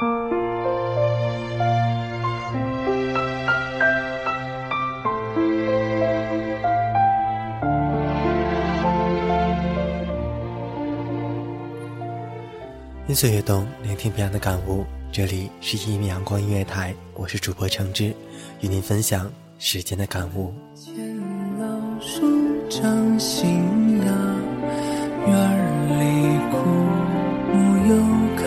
音随悦动，聆听彼岸的感悟。这里是一米阳光音乐台，我是主播橙汁，与您分享时间的感悟。老树长新芽，院里枯木又开，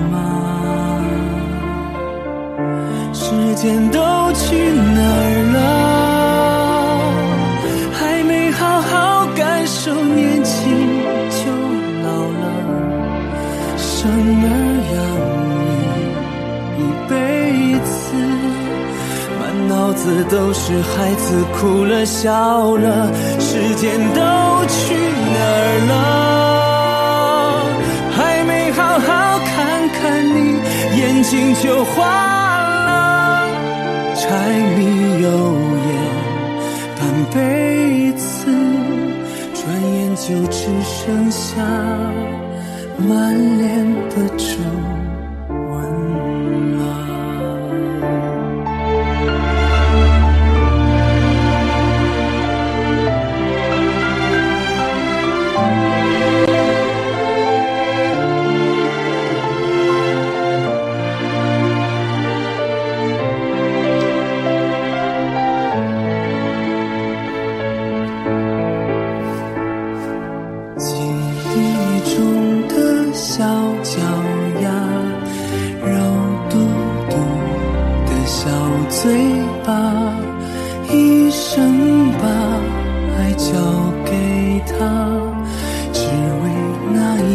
时间都去哪儿了？还没好好感受年轻就老了，生儿养女一辈子，满脑子都是孩子哭了笑了，时间都去哪儿了？还没好好看看你，眼睛就花了，柴米油盐半辈子，转眼就只剩下满脸的皱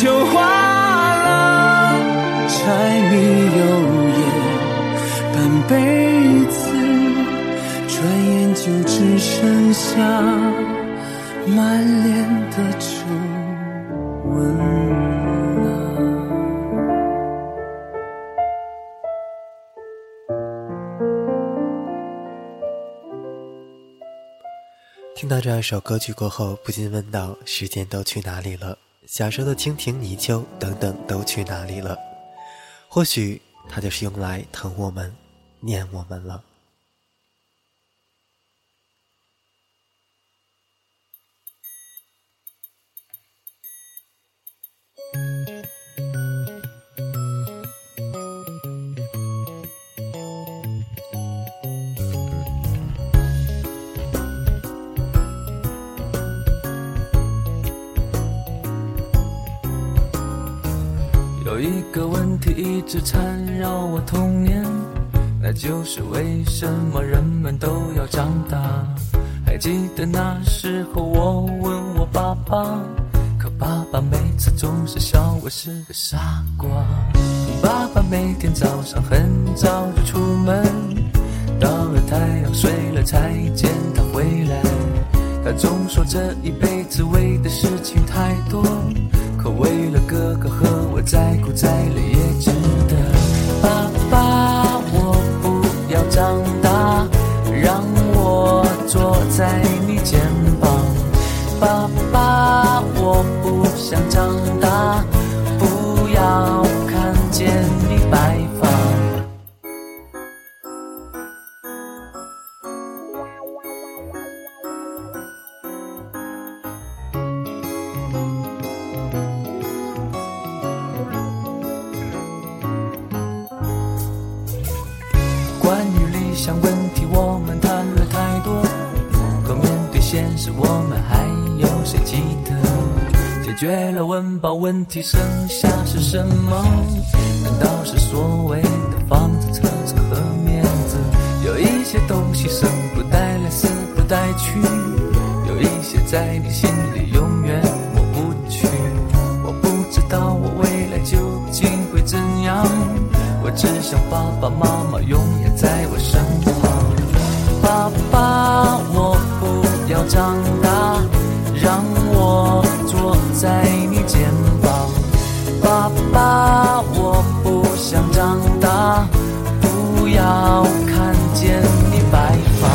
就花了，柴米油盐半辈子，转眼就只剩下满脸的皱纹。听到这样一首歌曲过后，不禁问道：时间都去哪里了？小时候的蜻蜓、泥鳅等等都去哪里了？或许它就是用来疼我们、念我们了。直缠绕我童年，那就是为什么人们都要长大？还记得那时候我问我爸爸，可爸爸每次总是笑我是个傻瓜。爸爸每天早上很早就出门，到了太阳睡了才见他回来。他总说这一辈子为的事情太多，可为了哥哥和我再苦再累长大，不要看见你白发。关于理想问题，我们谈了太多，可面对现实，我们还有谁记得？解决了温饱问题，剩下是什么？难道是所谓的房子、车子和面子？有一些东西生不带来，死不带去。有一些在你心里永远抹不去。我不知道我未来究竟会怎样，我只想爸爸妈妈永远在我身旁。爸爸，我不要长大，在你肩膀。爸爸，我不想长大，不要看见你白发。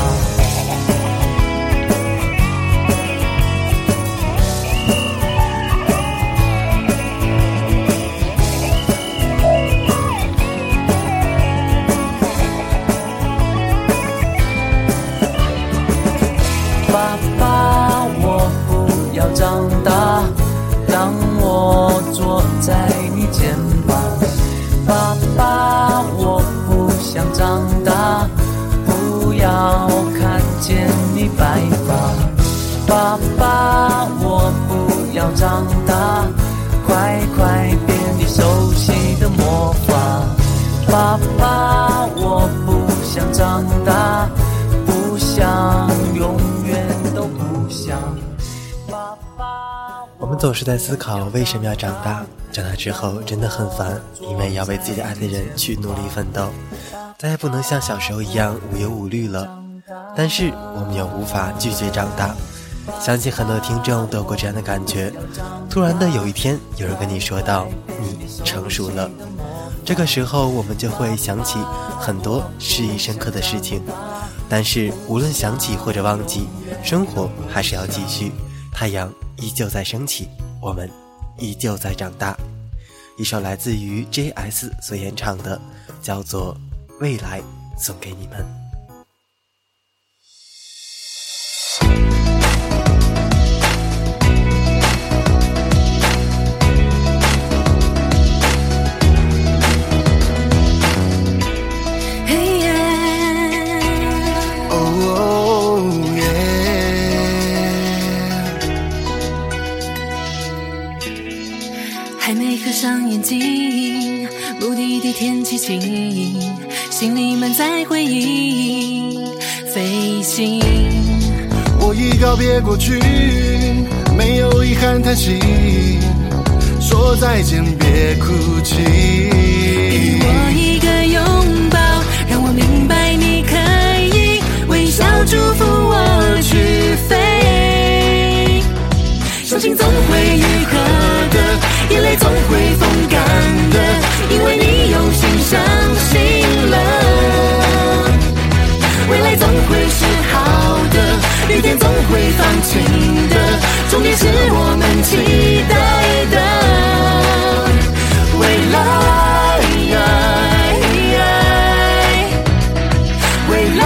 爸爸，我不要长大，让我坐在你肩膀。爸爸，我不想长大，不要看见你白发。爸爸，我不要长大，快快变你熟悉的魔法。爸爸，我不想长大，不想永远都不想。总是在思考为什么要长大，长大之后真的很烦，因为要为自己爱的人去努力奋斗，再也不能像小时候一样无忧无虑了。但是我们又无法拒绝长大。相信很多听众都有过这样的感觉：突然的有一天，有人跟你说道“你成熟了”，这个时候我们就会想起很多记忆深刻的事情。但是无论想起或者忘记，生活还是要继续，太阳依旧在升起，我们依旧在长大。一首来自于 J.S 所演唱的，叫做《未来》，送给你们。别过去，没有遗憾叹息，说再见别哭泣。给我一个拥抱，让我明白你可以微笑祝福我去飞。相信总会愈合的，眼泪总会风干终点是我们期待的未来。未来，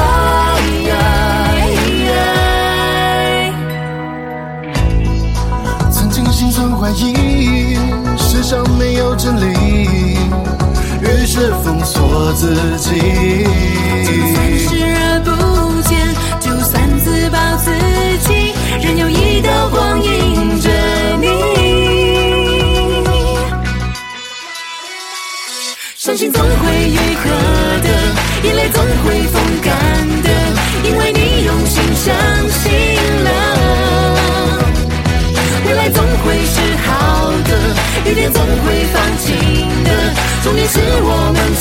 曾经心存怀疑，世上没有真理，于是封锁自己。就算视而不见，就算自暴自弃弃，仍有一道光映着你。相信总会愈合的，眼泪总会风干的，因为你用心相信了，未来总会是好的，雨天总会放晴的，重点是我们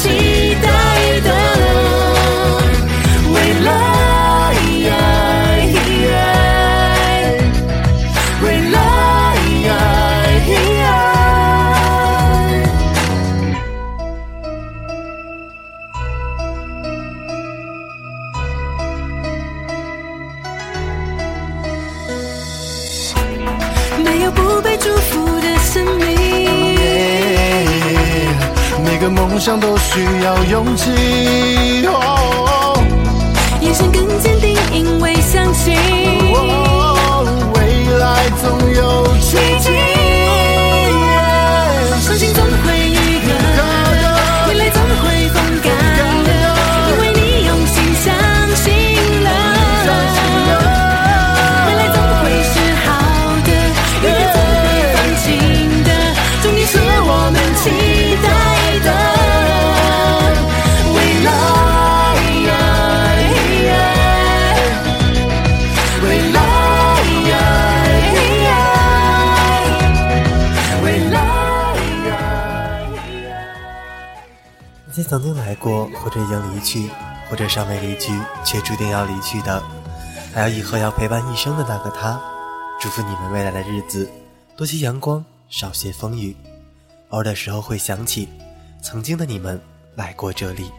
梦想都需要勇气。哦。眼神更坚定，因为相信。哦未来总有奇曾经来过，或者已经离去，或者尚未离去却注定要离去的，还有以后要陪伴一生的那个他，祝福你们未来的日子多些阳光，少些风雨。偶尔的时候会想起，曾经的你们来过这里。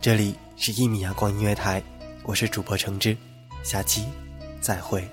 这里是一米阳光音乐台，我是主播橙汁，下期再会。